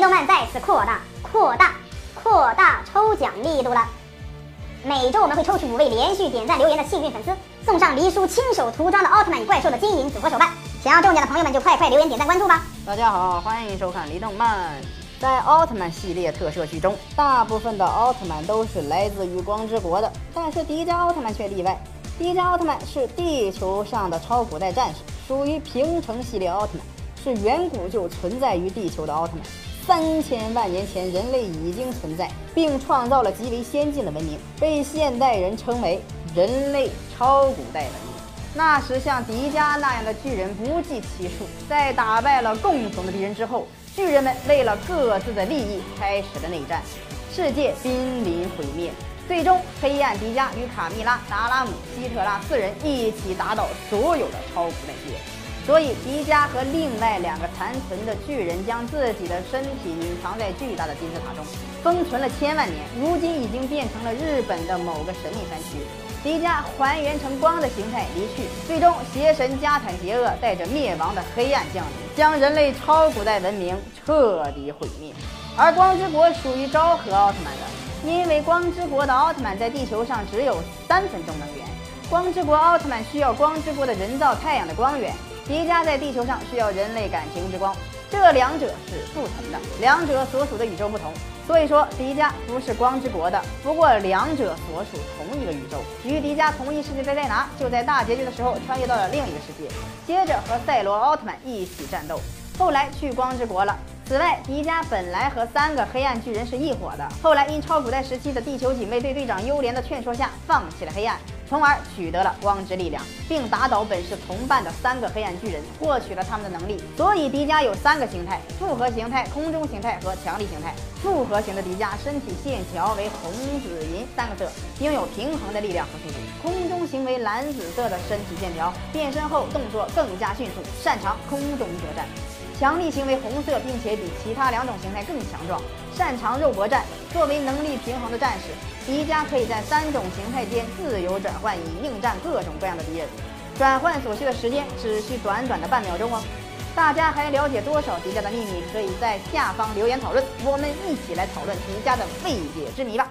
动漫再次扩大、扩大、扩大抽奖力度了。每周我们会抽取五位连续点赞留言的幸运粉丝，送上黎叔亲手涂装的奥特曼与怪兽的金银组合手办。想要中奖的朋友们就快快留言、点赞、关注吧！大家好，欢迎收看黎动漫。在奥特曼系列特摄剧中，大部分的奥特曼都是来自于光之国的，但是迪迦奥特曼却例外。迪迦奥特曼是地球上的超古代战士，属于平成系列奥特曼，是远古就存在于地球的奥特曼。三千万年前，人类已经存在，并创造了极为先进的文明，被现代人称为人类超古代文明。那时，像迪迦那样的巨人不计其数，在打败了共同的敌人之后。巨人们为了各自的利益开始了内战，世界濒临毁灭。最终，黑暗迪迦与卡蜜拉、达拉姆、希特拉四人一起打倒所有的超古代巨人。所以，迪迦和另外两个残存的巨人将自己的身体隐藏在巨大的金字塔中，封存了千万年。如今已经变成了日本的某个神秘山区。迪迦还原成光的形态离去，最终邪神加坦杰厄带着灭亡的黑暗降临，将人类超古代文明彻底毁灭。而光之国属于昭和奥特曼的，因为光之国的奥特曼在地球上只有三分钟能源，光之国奥特曼需要光之国的人造太阳的光源，迪迦在地球上需要人类感情之光，这两者是不同的，两者所属的宇宙不同。所以说，迪迦不是光之国的，不过两者所属同一个宇宙。与迪迦同一世界的戴拿，就在大结局的时候穿越到了另一个世界，接着和赛罗奥特曼一起战斗，后来去光之国了。此外，迪迦本来和三个黑暗巨人是一伙的，后来因超古代时期的地球警卫队队长幽莲的劝说下，放弃了黑暗。从而取得了光之力量，并打倒本是同伴的三个黑暗巨人，获取了他们的能力。所以迪迦有三个形态：复合形态、空中形态和强力形态。复合型的迪迦身体线条为红、紫、银三个色，拥有平衡的力量和速度。空中型为蓝紫色的身体线条，变身后动作更加迅速，擅长空中作战。强力型为红色，并且比其他两种形态更强壮，擅长肉搏战。作为能力平衡的战士，迪迦可以在三种形态间自由转换，以应战各种各样的敌人。转换所需的时间只需短短的半秒钟哦。大家还了解多少迪迦的秘密？可以在下方留言讨论，我们一起来讨论迪迦的未解之谜吧。